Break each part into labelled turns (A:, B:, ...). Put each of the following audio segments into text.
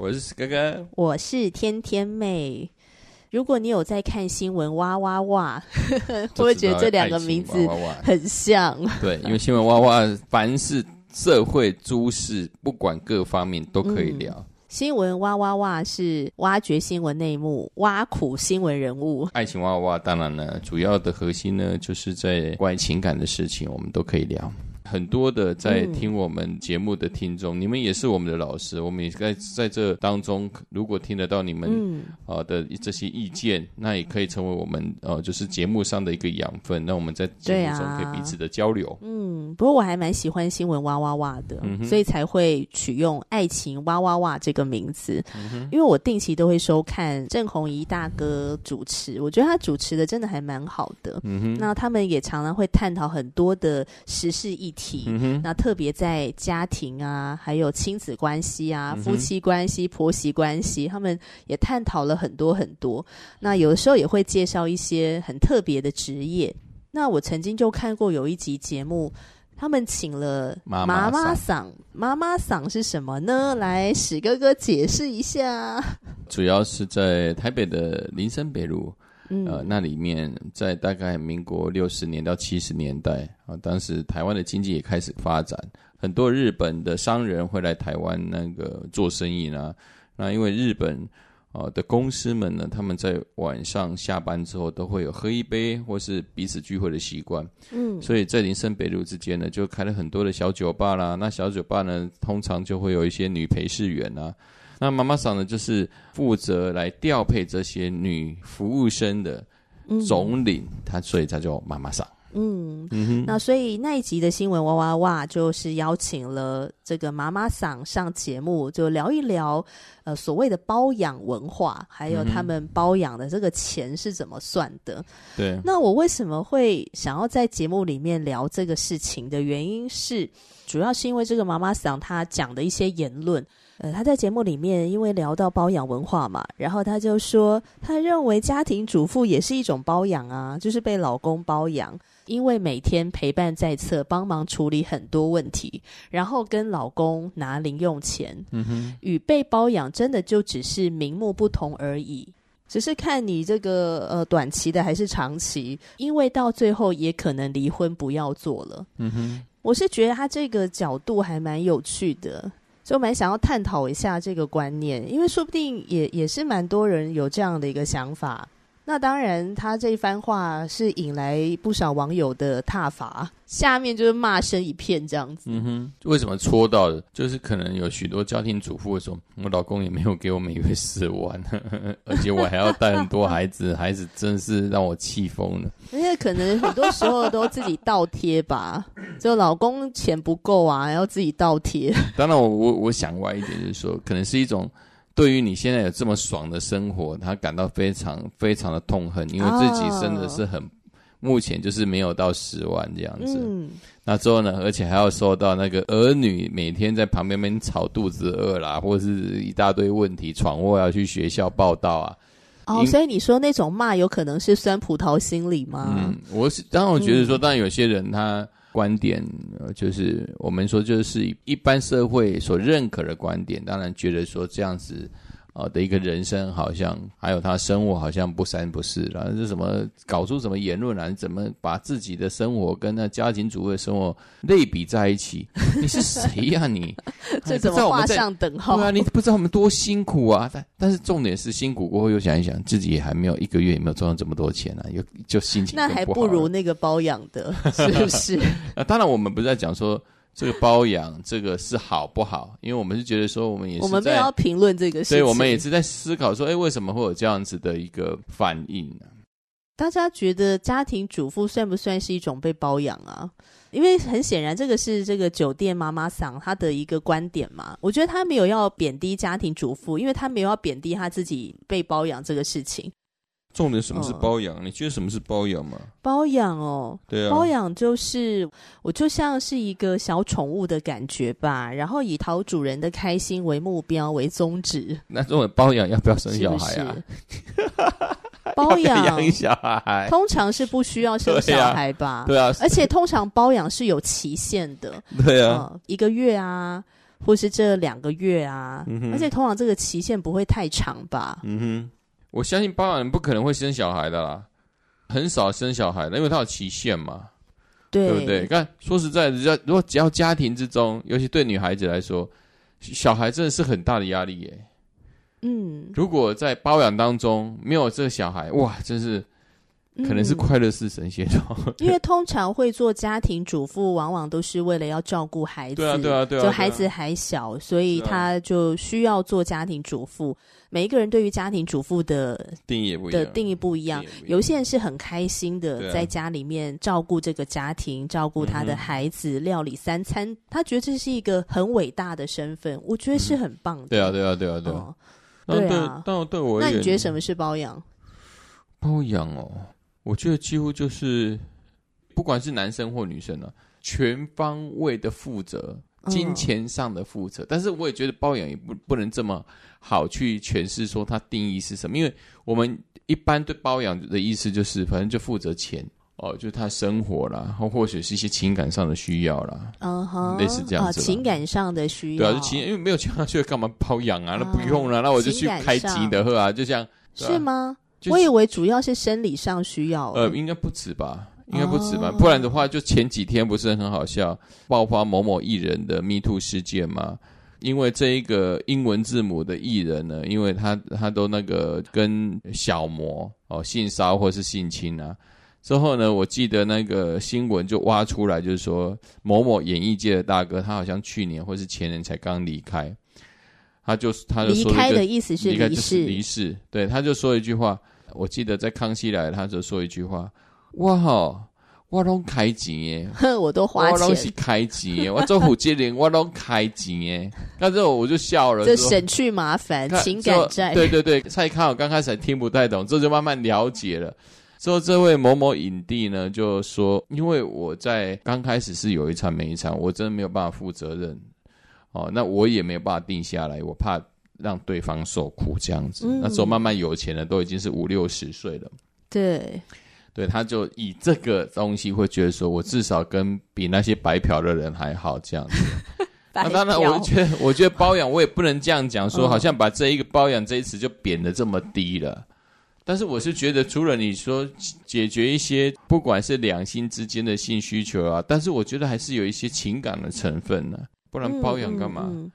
A: 我是哥哥，
B: 我是天天妹。如果你有在看新闻，哇哇哇，会觉得这两个名字很像？
A: 对，因为新闻哇哇，凡是社会诸事，不管各方面都可以聊。嗯、
B: 新闻哇哇哇是挖掘新闻内幕，挖苦新闻人物。
A: 爱情哇哇哇，当然呢，主要的核心呢，就是在关于情感的事情，我们都可以聊。很多的在听我们节目的听众，嗯、你们也是我们的老师，我们也在在这当中，如果听得到你们啊的这些意见，嗯、那也可以成为我们呃就是节目上的一个养分，那我们在节目中可以彼此的交流。
B: 嗯，不过我还蛮喜欢新闻哇哇哇的，嗯、所以才会取用爱情哇哇哇这个名字。嗯、因为我定期都会收看郑红怡大哥主持，我觉得他主持的真的还蛮好的。嗯哼，那他们也常常会探讨很多的时事议题。嗯，那特别在家庭啊，还有亲子关系啊、夫妻关系、婆媳关系，他们也探讨了很多很多。那有的时候也会介绍一些很特别的职业。那我曾经就看过有一集节目，他们请了妈妈嗓，妈妈嗓是什么呢？来，史哥哥解释一下。
A: 主要是在台北的林森北路。嗯、呃，那里面在大概民国六十年到七十年代啊，当时台湾的经济也开始发展，很多日本的商人会来台湾那个做生意呢。那因为日本啊、呃、的公司们呢，他们在晚上下班之后都会有喝一杯或是彼此聚会的习惯。嗯，所以在林森北路之间呢，就开了很多的小酒吧啦。那小酒吧呢，通常就会有一些女陪侍员啊。那妈妈桑呢，就是负责来调配这些女服务生的总领，她、嗯、所以她叫妈妈桑。
B: 嗯那所以那一集的新闻哇哇哇，就是邀请了这个妈妈桑上节目，就聊一聊呃所谓的包养文化，还有他们包养的这个钱是怎么算的。
A: 对，
B: 那我为什么会想要在节目里面聊这个事情的原因是，主要是因为这个妈妈桑她讲的一些言论。呃，他在节目里面因为聊到包养文化嘛，然后他就说，他认为家庭主妇也是一种包养啊，就是被老公包养，因为每天陪伴在侧，帮忙处理很多问题，然后跟老公拿零用钱，嗯哼，与被包养真的就只是名目不同而已，只是看你这个呃短期的还是长期，因为到最后也可能离婚不要做了，嗯哼，我是觉得他这个角度还蛮有趣的。就蛮想要探讨一下这个观念，因为说不定也也是蛮多人有这样的一个想法。那当然，他这一番话是引来不少网友的挞伐，下面就是骂声一片这样子。
A: 嗯哼，为什么戳到的？就是可能有许多家庭主妇说，我老公也没有给我每月四万，而且我还要带很多孩子，孩子真是让我气疯了。
B: 因为可能很多时候都自己倒贴吧，就老公钱不够啊，要自己倒贴。
A: 当然我，我我我想歪一点，就是说，可能是一种。对于你现在有这么爽的生活，他感到非常非常的痛恨，因为自己真的是很，oh. 目前就是没有到十万这样子。嗯，那之后呢，而且还要受到那个儿女每天在旁边边吵肚子饿啦，或者是一大堆问题闯祸要去学校报道啊。
B: 哦，oh, 因所以你说那种骂有可能是酸葡萄心理吗？
A: 嗯，我是当然我觉得说，当然有些人他。观点，就是我们说，就是一般社会所认可的观点，当然觉得说这样子。啊的一个人生，好像还有他生活，好像不三不四，然后是什么搞出什么言论来？你怎么把自己的生活跟那家庭主妇的生活类比在一起？你是谁呀、啊？你
B: 这怎么画上等号？
A: 对啊，你不知道我们多辛苦啊！但但是重点是辛苦过后又想一想，自己也还没有一个月也没有赚到这么多钱啊，又就心情
B: 那还不如那个包养的，是不是？
A: 啊，当然我们不是在讲说。这个包养，这个是好不好？因为我们是觉得说，我们也我们没有
B: 要评论这个事情，
A: 所以我们也是在思考说，哎，为什么会有这样子的一个反应呢？
B: 大家觉得家庭主妇算不算是一种被包养啊？因为很显然，这个是这个酒店妈妈桑她的一个观点嘛。我觉得她没有要贬低家庭主妇，因为她没有要贬低她自己被包养这个事情。
A: 重点什么是包养？哦、你觉得什么是包养吗？
B: 包养哦，
A: 对啊，
B: 包养就是我就像是一个小宠物的感觉吧，然后以讨主人的开心为目标为宗旨。
A: 那这种包养要不要生小孩啊？
B: 是是 包养
A: 养小孩，
B: 通常是不需要生小孩吧？
A: 对啊，
B: 对啊，而且通常包养是有期限的。
A: 对啊，
B: 呃，一个月啊，或是这两个月啊，嗯，而且通常这个期限不会太长吧？
A: 嗯哼。我相信包养人不可能会生小孩的啦，很少生小孩的，因为它有期限嘛，
B: 对，
A: 对不对？看，说实在的，如果只要家庭之中，尤其对女孩子来说，小孩真的是很大的压力耶。嗯，如果在包养当中没有这个小孩，哇，真是。可能是快乐是神仙哦、嗯，
B: 因为通常会做家庭主妇，往往都是为了要照顾孩子，
A: 对啊，对啊，对啊，
B: 就孩子还小，所以他就需要做家庭主妇。每一个人对于家庭主妇的
A: 定义不一样，
B: 的定义不一样。有些人是很开心的，在家里面照顾这个家庭，照顾他的孩子，料理三餐，他觉得这是一个很伟大的身份，我觉得是很棒的。
A: 对啊，对啊，对啊，对啊，对啊。但对我，
B: 那你觉得什么是包养？
A: 包养哦。我觉得几乎就是，不管是男生或女生啊，全方位的负责，金钱上的负责。嗯、但是我也觉得包养也不不能这么好去诠释说它定义是什么，因为我们一般对包养的意思就是，反正就负责钱哦，就他生活啦，或或许是一些情感上的需要啦，嗯哼，类似这样子、哦。情
B: 感上的需要，
A: 对啊，就情，因为没有钱，他去干嘛包养啊？那不用了，那我就去开吉的喝啊，就像
B: 是吗？就是、我以为主要是生理上需要，
A: 呃，应该不止吧，应该不止吧，哦、不然的话，就前几天不是很好笑，爆发某某艺人的 Me Too 事件吗？因为这一个英文字母的艺人呢，因为他他都那个跟小模哦性骚或是性侵啊，之后呢，我记得那个新闻就挖出来，就是说某某演艺界的大哥，他好像去年或是前年才刚离开。他就他就说离
B: 开的意思是离世，
A: 离世。对，他就说一句话，我记得在康熙来，他就说一句话：哇哈，我拢开钱耶，
B: 我都花钱，
A: 我拢是开钱耶，我做虎接连，我拢开钱耶。那之后我就笑了，
B: 就省去麻烦，情感债。
A: 对对对，蔡康永刚开始还听不太懂，之后就慢慢了解了。之后这位某某影帝呢，就说：因为我在刚开始是有一场没一场，我真的没有办法负责任。哦，那我也没有办法定下来，我怕让对方受苦这样子。嗯、那时候慢慢有钱了，都已经是五六十岁了。
B: 对，
A: 对，他就以这个东西会觉得说，我至少跟比那些白嫖的人还好这样子。那当然，我觉得，我觉得包养我也不能这样讲，说好像把这一个包养这一词就贬得这么低了。但是我是觉得，除了你说解决一些不管是两性之间的性需求啊，但是我觉得还是有一些情感的成分呢、啊。不然包养干嘛？嗯嗯嗯。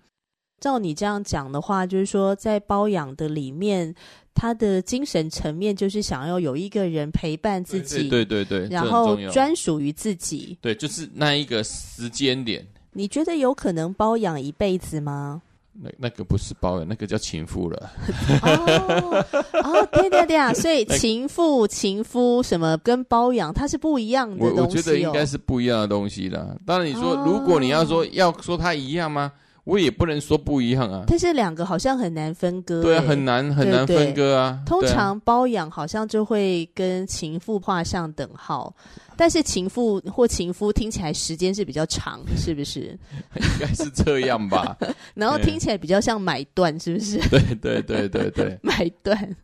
B: 照你这样讲的话，就是说在包养的里面，他的精神层面就是想要有一个人陪伴自己，
A: 对对对，对，
B: 然后专属于自己。
A: 对，就是那一个时间点。
B: 你觉得有可能包养一辈子吗？
A: 那那个不是包养，那个叫情妇了。
B: 哦哦，对对对啊！所以情妇、情夫什么跟包养，它是不一样的东西哦。
A: 我我觉得应该是不一样的东西啦。当然，你说、哦、如果你要说要说它一样吗？我也不能说不一样啊。
B: 但是两个好像很难分割。
A: 对啊，很难很难分割啊。
B: 对对，通常包养好像就会跟情妇画上等号。但是情妇或情夫听起来时间是比较长，是不是？
A: 应该是这样吧。
B: 然后听起来比较像买断，是不是？
A: 对对对对对，
B: 买断。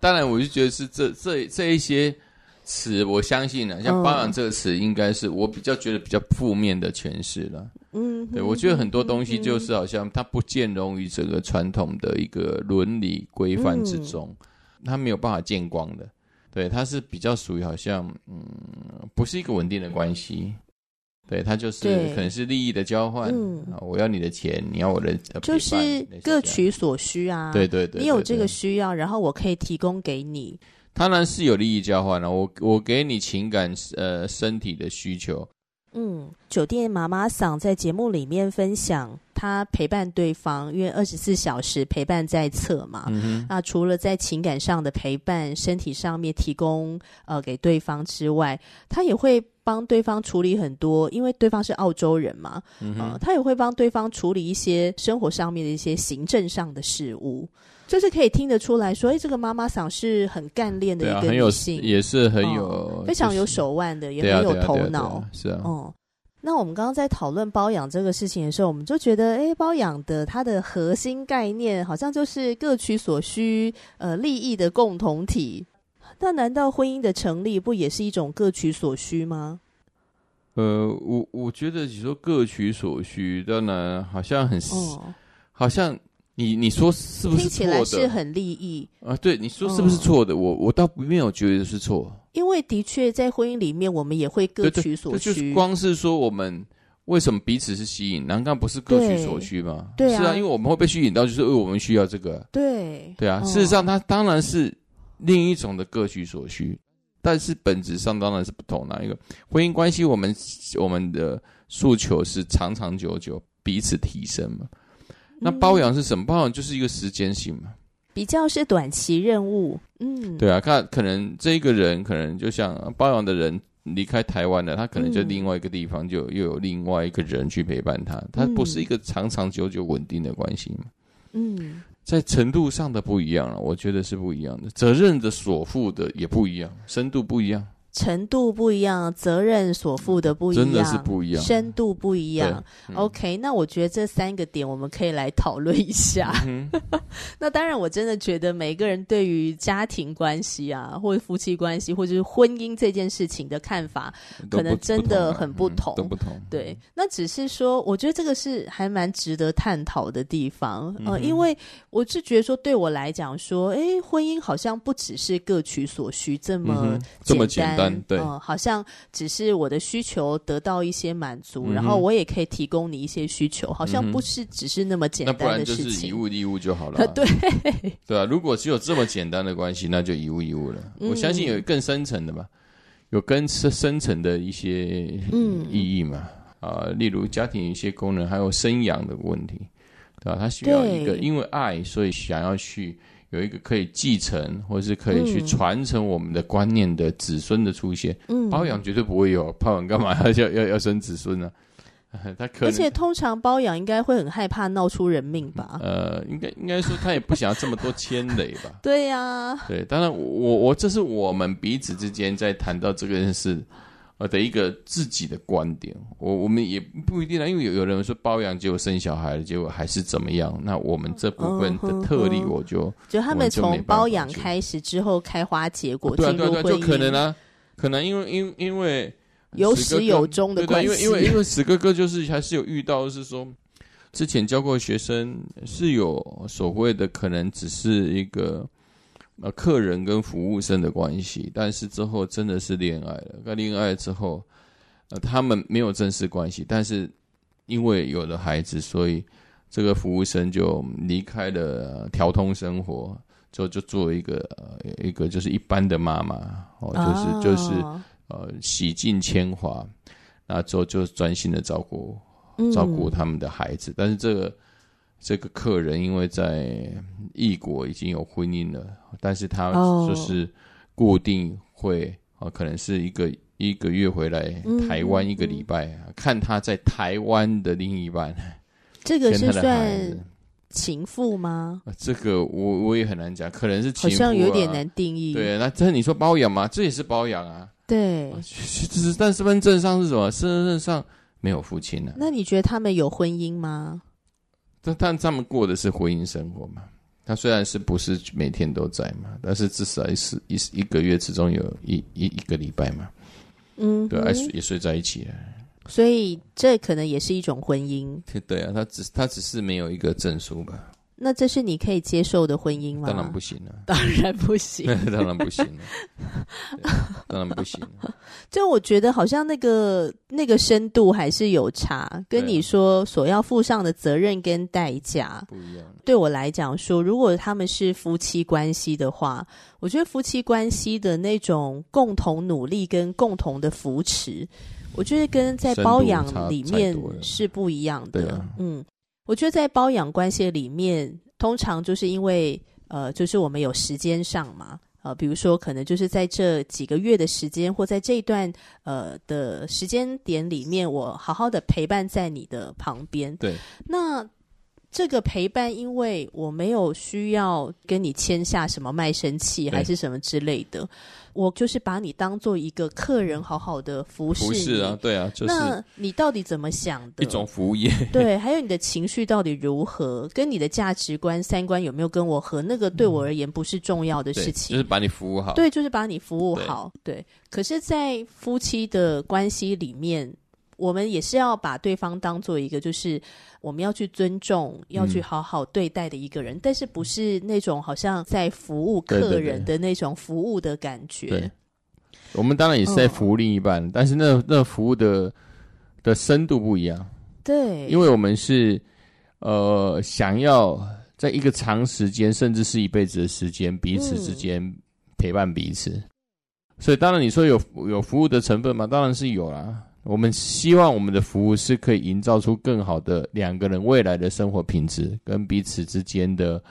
A: 当然，我就觉得是这这这一些词，我相信呢，像包养这个词，应该是我比较觉得比较负面的诠释了。嗯，对，我觉得很多东西就是好像它不见容于这个传统的一个伦理规范之中，它没有办法见光的。对，它是比较属于好像，嗯，不是一个稳定的关系。对，它就是可能是利益的交换。嗯，我要你的钱，你要我的，
B: 就是各取所需啊。
A: 对对对，
B: 你有这个需要，然后我可以提供给你。
A: 当然是有利益交换了，我我给你情感呃身体的需求，
B: 嗯，酒店妈妈桑在节目里面分享，她陪伴对方，因为二十四小时陪伴在侧嘛。嗯。那除了在情感上的陪伴，身体上面提供呃给对方之外，他也会帮对方处理很多，因为对方是澳洲人嘛。嗯哼。呃，她也会帮对方处理一些生活上面的一些行政上的事务。就是可以听得出来说，哎，这个妈妈桑是很干练的一个女性，
A: 啊、也是很有、
B: 哦、非常有手腕的，也很有头脑。
A: 是啊，
B: 哦、嗯，那我们刚刚在讨论包养这个事情的时候，我们就觉得，哎，包养的它的核心概念好像就是各取所需，呃，利益的共同体。那难道婚姻的成立不也是一种各取所需吗？
A: 呃，我我觉得你说各取所需，当然好像很，哦、好像。你你说是不是错的？
B: 听起来是很利益
A: 啊？对，你说是不是错的？嗯、我我倒没有觉得是错，
B: 因为的确在婚姻里面，我们也会各取所需。
A: 就是光是说我们为什么彼此是吸引，难道不是各取所需吗？
B: 对，对啊，
A: 是啊，因为我们会被吸引到，就是因为我们需要这个。
B: 对
A: 对啊，事实上它当然是另一种的各取所需，但是本质上当然是不同的。一个婚姻关系，我们我们的诉求是长长久久，彼此提升嘛。那包养是什么？包养就是一个时间性嘛，
B: 比较是短期任务。嗯，
A: 对啊，看可能这一个人可能就像包养的人离开台湾了，他可能就另外一个地方就又有另外一个人去陪伴他，他不是一个长长久久稳定的关系嘛。嗯，在程度上的不一样了，我觉得是不一样的，责任的所负的也不一样，深度不一样。
B: 程度不一样，责任所负的不一样，
A: 真的是不一样，
B: 深度不一样。嗯、OK，那我觉得这三个点我们可以来讨论一下。嗯、那当然，我真的觉得每个人对于家庭关系啊，或者夫妻关系，或者是婚姻这件事情的看法，可能真的很不同，
A: 都不同。
B: 对，那只是说，我觉得这个是还蛮值得探讨的地方。嗯、呃，因为我是觉得说，对我来讲说，哎，婚姻好像不只是各取所需这么。嗯、这么简单。
A: 嗯、对、
B: 呃，好像只是我的需求得到一些满足，嗯、然后我也可以提供你一些需求，好像不是只是那么简单的事情。
A: 那不然就是以物易物就好了。
B: 对，
A: 对啊，如果只有这么简单的关系，那就以物易物了。嗯、我相信有更深层的吧，有更深深层的一些意义嘛。啊、例如家庭一些功能，还有生养的问题，对吧？他需要一个因为爱，所以想要去。有一个可以继承，或是可以去传承我们的观念的子孙的出现，嗯，包养绝对不会有，包养干嘛要要要生子孙呢？他可，
B: 而且通常包养应该会很害怕闹出人命吧？
A: 呃，应该应该说他也不想要这么多牵累吧？
B: 对呀、啊，
A: 对，当然我我这是我们彼此之间在谈到这个事。呃的一个自己的观点，我我们也不一定啊，因为有有人说包养结果生小孩，结果还是怎么样？那我们这部分的特例，我就、嗯、
B: 就他们从包养开始之后开花结果，
A: 对啊对啊，就可能啊，可能因为因因为
B: 有始有终的关系，
A: 因为因为因为史哥哥就是还是有遇到是说，之前教过学生是有所谓的可能只是一个。呃，客人跟服务生的关系，但是之后真的是恋爱了。那恋爱之后，呃，他们没有正式关系，但是因为有了孩子，所以这个服务生就离开了调通生活，就就做一个、呃、一个就是一般的妈妈哦，就是、oh. 就是呃洗尽铅华，那之后就专心的照顾照顾他们的孩子，嗯、但是这个。这个客人因为在异国已经有婚姻了，但是他就是固定会啊、oh. 呃，可能是一个一个月回来台湾一个礼拜，嗯嗯、看他在台湾的另一半。
B: 这个是算情妇吗？
A: 这个我我也很难讲，可能是情妇、啊、
B: 好像有点难定义。
A: 对，那这你说包养吗？这也是包养啊。
B: 对，
A: 只是但身份证上是什么？身份证上没有父亲呢、啊。
B: 那你觉得他们有婚姻吗？
A: 但但他们过的是婚姻生活嘛？他虽然是不是每天都在嘛，但是至少是一一个月之中有一一一个礼拜嘛，嗯哼，对，也也睡在一起了。
B: 所以这可能也是一种婚姻。
A: 对啊，他只他只是没有一个证书吧。
B: 那这是你可以接受的婚姻吗？
A: 当然不行 了，
B: 当然不行，
A: 当然不行了，当然不行了。
B: 就我觉得好像那个那个深度还是有差，跟你说所要负上的责任跟代价
A: 不一样。
B: 对我来讲说，如果他们是夫妻关系的话，我觉得夫妻关系的那种共同努力跟共同的扶持。我觉得跟在包养里面是不一样的。啊、嗯，我觉得在包养关系里面，通常就是因为呃，就是我们有时间上嘛，呃，比如说可能就是在这几个月的时间，或在这一段呃的时间点里面，我好好的陪伴在你的旁边。
A: 对，
B: 那。这个陪伴，因为我没有需要跟你签下什么卖身契，还是什么之类的，我就是把你当做一个客人，好好的服侍你。
A: 服侍啊，对啊，就是。
B: 那你到底怎么想的？
A: 一种服务业。
B: 对，还有你的情绪到底如何，跟你的价值观、三观有没有跟我合？那个对我而言不是重要的事情。
A: 就是把你服务好。
B: 对，就是把你服务好。对，对。可是，在夫妻的关系里面。我们也是要把对方当做一个，就是我们要去尊重、要去好好对待的一个人，嗯、但是不是那种好像在服务客人的那种服务的感觉。
A: 对，对，对，我们当然也是在服务另一半，哦、但是那那服务的的深度不一样。
B: 对，
A: 因为我们是呃想要在一个长时间，甚至是一辈子的时间，彼此之间陪伴彼此。嗯、所以当然你说有有服务的成分吗？当然是有啦。我们希望我们的服务是可以营造出更好的两个人未来的生活品质，跟彼此之间的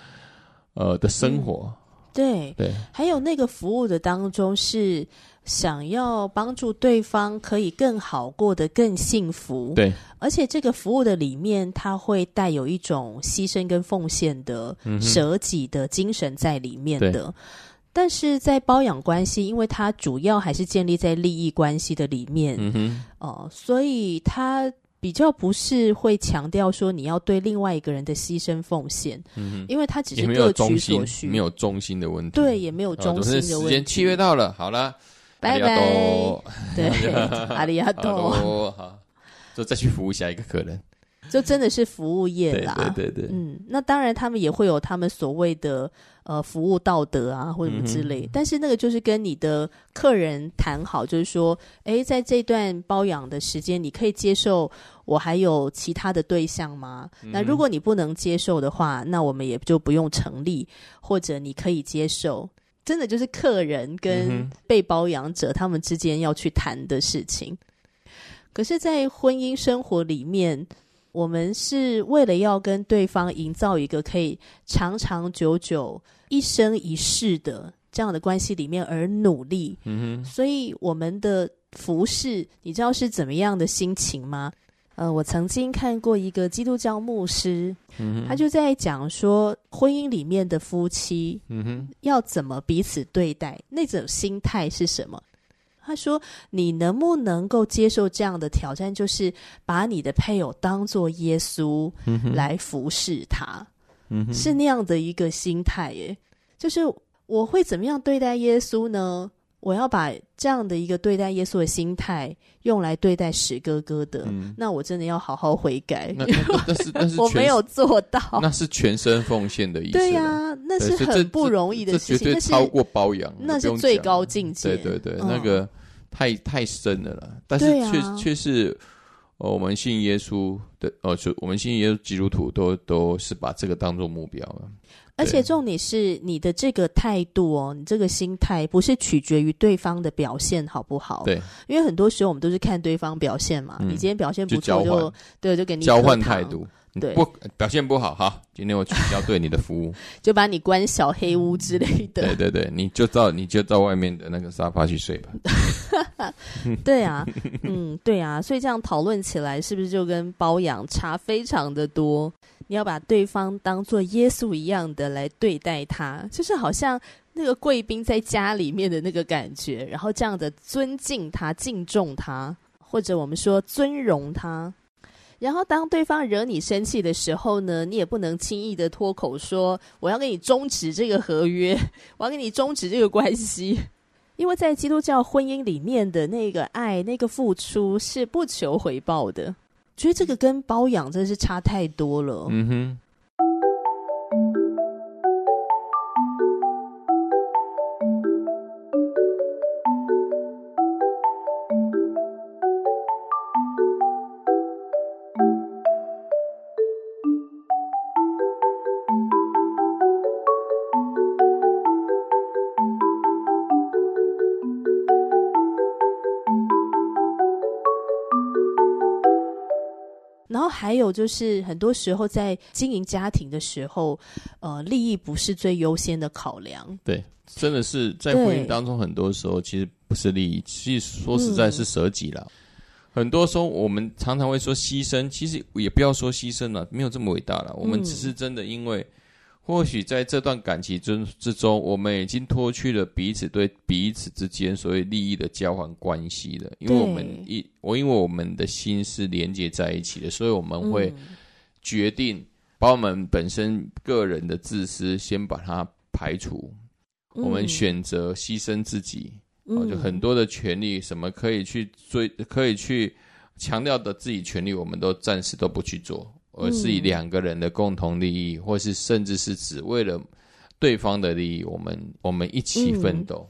A: 呃的生活。
B: 嗯、对对，还有那个服务的当中是想要帮助对方可以更好过得更幸福。
A: 对，
B: 而且这个服务的里面，它会带有一种牺牲跟奉献的、舍己的精神在里面的。嗯但是在包养关系，因为它主要还是建立在利益关系的里面，嗯哼，哦、呃，所以它比较不是会强调说你要对另外一个人的牺牲奉献，嗯哼，因为它只是各取所需，
A: 没有中心的问题，
B: 对，也没有中心的问题。时
A: 间契约到了，好了，
B: 拜拜，对，阿里亚多，
A: 好，就再去服务下一个客人。
B: 就真的是服务业啦，
A: 对对对，对，
B: 嗯，那当然他们也会有他们所谓的呃服务道德啊或者什么之类，嗯、但是那个就是跟你的客人谈好，就是说，诶，在这段包养的时间，你可以接受我还有其他的对象吗？嗯、那如果你不能接受的话，那我们也就不用成立，或者你可以接受，真的就是客人跟被包养者他们之间要去谈的事情。可是，在婚姻生活里面。我们是为了要跟对方营造一个可以长长久久、一生一世的这样的关系里面而努力，嗯哼，所以我们的服侍，你知道是怎么样的心情吗？呃，我曾经看过一个基督教牧师，嗯，他就在讲说，婚姻里面的夫妻，嗯哼，要怎么彼此对待，那种心态是什么？他说：“你能不能够接受这样的挑战？就是把你的配偶当做耶稣来服侍他，嗯哼，是那样的一个心态耶。就是我会怎么样对待耶稣呢？我要把这样的一个对待耶稣的心态用来对待史哥哥的，嗯、那我真的要好好悔改。那
A: 但是但是
B: 我没有做到，
A: 那是全身奉献的意思。
B: 对呀、啊，那是很不容易的事情，
A: 超过包养，
B: 那是最高境界。
A: 对对对，嗯、那个。”太太深了啦，但是却却、啊、是，呃，我们信耶稣的，呃，就我们信耶稣基督徒都都是把这个当做目标了。
B: 而且重点是你的这个态度哦，你这个心态不是取决于对方的表现好不好？
A: 对，
B: 因为很多时候我们都是看对方表现嘛。嗯、你今天表现不错，就，就对，就给你
A: 交换态度。
B: 对，
A: 不表现不好哈，今天我取消对你的服务，
B: 就把你关小黑屋之类的。
A: 对对对，你就到你就到外面的那个沙发去睡吧。
B: 对啊，嗯，对啊，所以这样讨论起来，是不是就跟包养差非常的多？你要把对方当做耶稣一样的来对待他，就是好像那个贵宾在家里面的那个感觉，然后这样的尊敬他、敬重他，或者我们说尊荣他。然后，当对方惹你生气的时候呢，你也不能轻易的脱口说：“我要跟你终止这个合约，我要跟你终止这个关系。”因为在基督教婚姻里面的那个爱、那个付出是不求回报的。觉得这个跟包养真的是差太多了。嗯哼。有就是，很多时候在经营家庭的时候，呃，利益不是最优先的考量。
A: 对，真的是在婚姻当中，很多时候其实不是利益，其实说实在是舍己了。嗯、很多时候我们常常会说牺牲，其实也不要说牺牲了，没有这么伟大了。我们只是真的因为。或许在这段感情之之中，我们已经脱去了彼此对彼此之间所谓利益的交换关系了。因为我们一我因为我们的心是连接在一起的，所以我们会决定把我们本身个人的自私先把它排除。我们选择牺牲自己，就很多的权利，什么可以去追，可以去强调的自己权利，我们都暂时都不去做。而是以两个人的共同利益，或是甚至是只为了对方的利益，我们我们一起奋斗。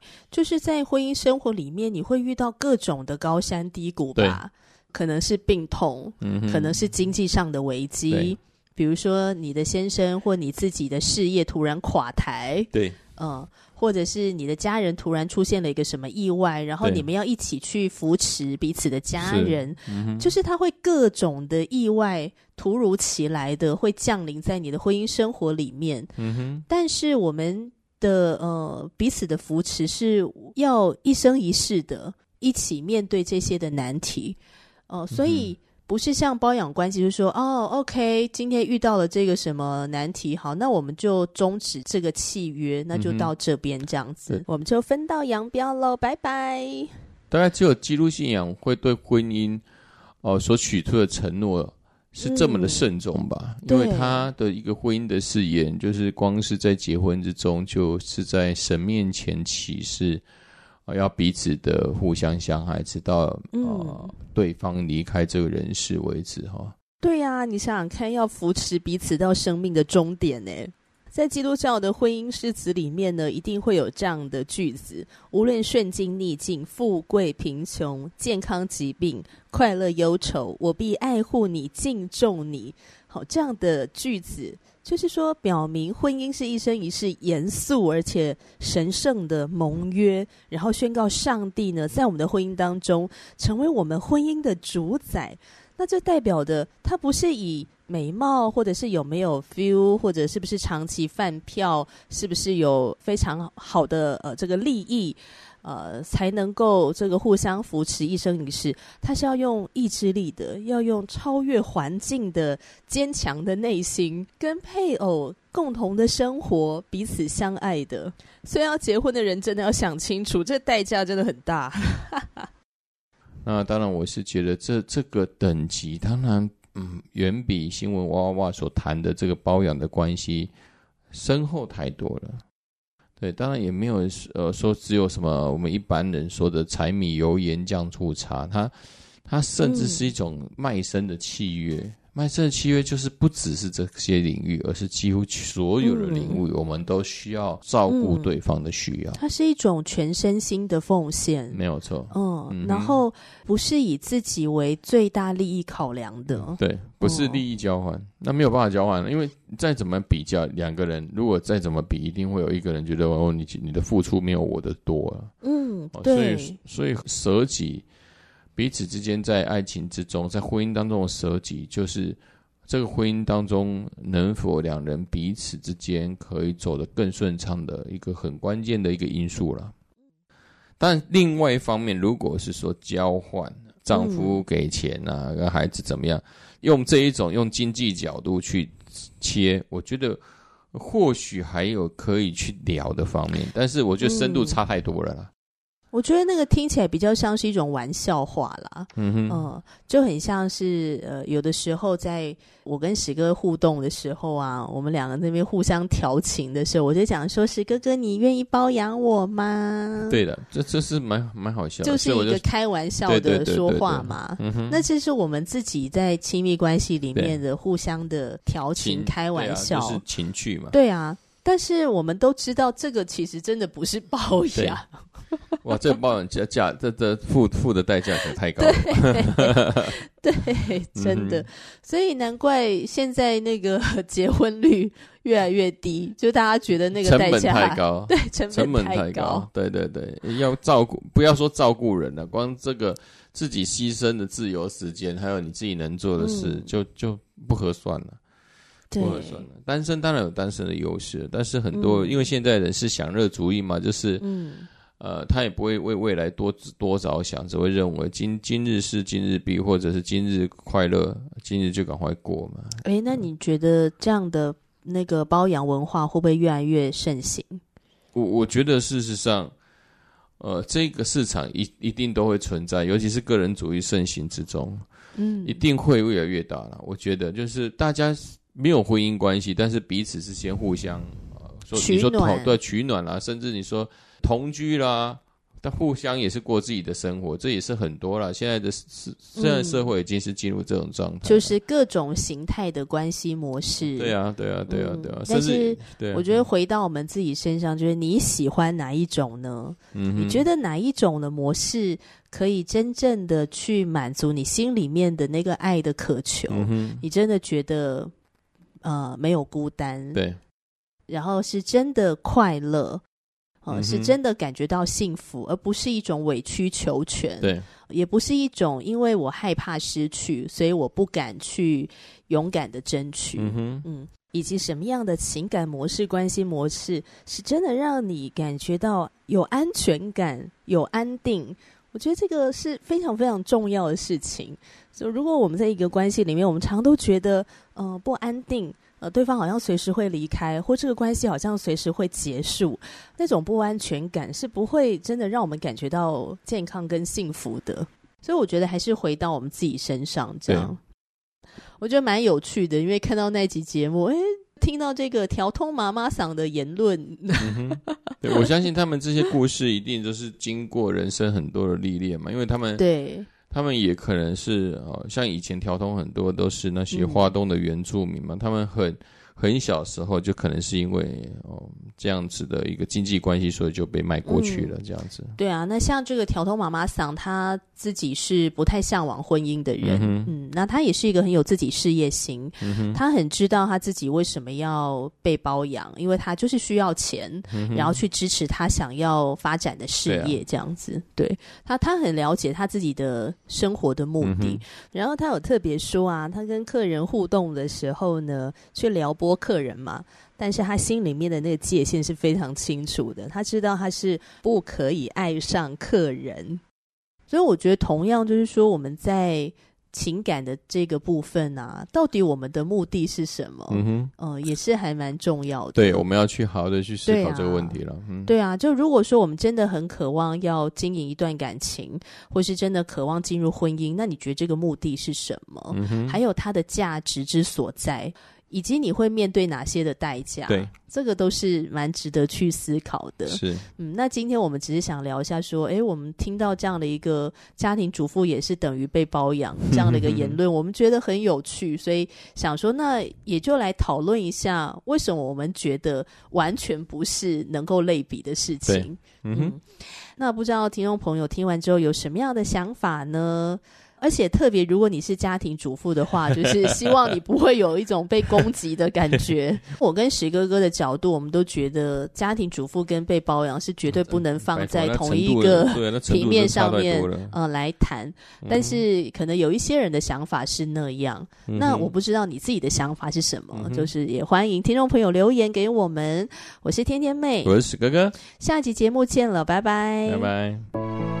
A: 嗯，
B: 就是在婚姻生活里面，你会遇到各种的高山低谷吧？可能是病痛，嗯，可能是经济上的危机，比如说你的先生或你自己的事业突然垮台，
A: 对，
B: 嗯。或者是你的家人突然出现了一个什么意外，然后你们要一起去扶持彼此的家人，嗯、就是他会各种的意外突如其来的会降临在你的婚姻生活里面。嗯哼，但是我们的呃彼此的扶持是要一生一世的一起面对这些的难题，哦、呃，所以。嗯不是像包养关系，就是说哦，OK，今天遇到了这个什么难题，好，那我们就终止这个契约，那就到这边这样子，嗯、我们就分道扬镳喽，拜拜。
A: 大概只有基督信仰会对婚姻哦、呃、所取出的承诺是这么的慎重吧？嗯、因为他的一个婚姻的誓言，就是光是在结婚之中，就是在神面前起誓。要彼此的互相相爱，直到、嗯、呃对方离开这个人世为止哈。
B: 对呀、啊，你想想看，要扶持彼此到生命的终点呢。在基督教的婚姻誓词里面呢，一定会有这样的句子：无论顺境逆境、富贵贫穷、健康疾病、快乐忧愁，我必爱护你、敬重你。好，这样的句子。就是说，表明婚姻是一生一世严肃而且神圣的盟约，然后宣告上帝呢，在我们的婚姻当中成为我们婚姻的主宰。那这代表的，他不是以美貌，或者是有没有 feel，或者是不是长期饭票，是不是有非常好的呃这个利益。呃，才能够这个互相扶持一生一世。他是要用意志力的，要用超越环境的坚强的内心，跟配偶共同的生活，彼此相爱的。所以要结婚的人真的要想清楚，这代价真的很大。
A: 那当然，我是觉得这这个等级，当然，嗯，远比新闻哇哇哇所谈的这个包养的关系深厚太多了。对，当然也没有呃说只有什么我们一般人说的柴米油盐酱醋茶，它它甚至是一种卖身的契约。嗯卖身的契约就是不只是这些领域，而是几乎所有的领域，我们都需要照顾对方的需要。它
B: 是一种全身心的奉献，
A: 没有错。
B: 嗯，嗯然后不是以自己为最大利益考量的，
A: 嗯、对，不是利益交换，哦、那没有办法交换了，因为再怎么比较，两个人如果再怎么比，一定会有一个人觉得哦，你你的付出没有我的多啊。
B: 嗯，对，
A: 所以所以舍己。彼此之间在爱情之中，在婚姻当中的舍己，就是这个婚姻当中能否两人彼此之间可以走得更顺畅的一个很关键的一个因素了。但另外一方面，如果是说交换，丈夫给钱啊，跟孩子怎么样，用这一种用经济角度去切，我觉得或许还有可以去聊的方面，但是我觉得深度差太多了啦。
B: 我觉得那个听起来比较像是一种玩笑话啦，嗯哼，呃，就很像是呃，有的时候在我跟史哥互动的时候啊，我们两个那边互相调情的时候，我就讲说：“史哥哥，你愿意包养我吗？”
A: 对的，这这是蛮蛮好笑的，
B: 就是一个开玩笑的说话嘛。那这是我们自己在亲密关系里面的互相的调情、开玩笑，
A: 就是情趣嘛。
B: 对啊，但是我们都知道，这个其实真的不是包养。
A: 哇，这个包养价价，这这付付的代价可太高了。
B: 对，对，真的，嗯、所以难怪现在那个 结婚率越来越低，就大家觉得那个代价
A: 成本太高，
B: 对，成本，
A: 太高，对对对，要照顾，不要说照顾人了，光这个自己牺牲的自由时间，还有你自己能做的事，嗯、就就不合算了。不合算了，单身当然有单身的优势，但是很多、嗯、因为现在人是享乐主义嘛，就是，嗯、呃，他也不会为未来多多着想，只会认为今今日事今日毕，或者是今日快乐，今日就赶快过嘛。
B: 诶，那你觉得这样的那个包养文化会不会越来越盛行？
A: 我我觉得事实上，呃，这个市场一一定都会存在，尤其是个人主义盛行之中，嗯，一定会越来越大了。我觉得就是大家。没有婚姻关系，但是彼此是先互相，呃，说你说同对取暖啦，甚至你说同居啦，但互相也是过自己的生活，这也是很多了。现在的社现在社会已经是进入这种状态，
B: 就是各种形态的关系模式。
A: 对啊，对啊，对啊，对啊。
B: 但是，我觉得回到我们自己身上，就是你喜欢哪一种呢？嗯，你觉得哪一种的模式可以真正的去满足你心里面的那个爱的渴求？嗯，你真的觉得？呃，没有孤单，
A: 对，
B: 然后是真的快乐，呃，嗯，是真的感觉到幸福，而不是一种委曲求全，
A: 对，
B: 也不是一种因为我害怕失去，所以我不敢去勇敢的争取，嗯哼，嗯，以及什么样的情感模式、关系模式，是真的让你感觉到有安全感、有安定。我觉得这个是非常非常重要的事情。就如果我们在一个关系里面，我们常都觉得，呃，不安定，呃，对方好像随时会离开，或这个关系好像随时会结束，那种不安全感是不会真的让我们感觉到健康跟幸福的。所以我觉得还是回到我们自己身上，这样，我觉得蛮有趣的，因为看到那集节目，诶。听到这个条通妈妈嗓的言论，
A: 嗯，对，我相信他们这些故事一定都是经过人生很多的历练嘛，因为他们
B: 对，
A: 他们也可能是哦，像以前条通很多都是那些花东的原住民嘛，嗯，他们很。很小时候就可能是因为哦这样子的一个经济关系，所以就被卖过去了，这样子。
B: 嗯、对啊，那像这个条头妈妈桑，她自己是不太向往婚姻的人，嗯，嗯，那她也是一个很有自己事业心，嗯，她很知道她自己为什么要被包养，因为她就是需要钱，嗯、然后去支持她想要发展的事业，这样子。对，她，她很了解她自己的生活的目的，嗯、然后她有特别说啊，她跟客人互动的时候呢，去撩拨客人嘛，但是他心里面的那个界限是非常清楚的，他知道他是不可以爱上客人，所以我觉得同样就是说我们在情感的这个部分啊，到底我们的目的是什么？嗯哼，呃，也是还蛮重要的。
A: 对，我们要去好好的去思考这个问题了。对啊，嗯，
B: 对啊，就如果说我们真的很渴望要经营一段感情，或是真的渴望进入婚姻，那你觉得这个目的是什么？嗯哼，还有它的价值之所在。以及你会面对哪些的代价？
A: 对，
B: 这个都是蛮值得去思考的。
A: 是，
B: 嗯，那今天我们只是想聊一下，说，诶，我们听到这样的一个家庭主妇也是等于被包养这样的一个言论，我们觉得很有趣，所以想说，那也就来讨论一下，为什么我们觉得完全不是能够类比的事情？嗯哼，那不知道听众朋友听完之后有什么样的想法呢？而且特别，如果你是家庭主妇的话，就是希望你不会有一种被攻击的感觉。我跟石哥哥的角度，我们都觉得家庭主妇跟被包养是绝对不能放在同一个平面上面，呃，来谈。但是可能有一些人的想法是那样，嗯、那我不知道你自己的想法是什么，嗯、就是也欢迎听众朋友留言给我们。我是天天妹，
A: 我是史哥哥，
B: 下集节目见了，拜拜，
A: 拜拜。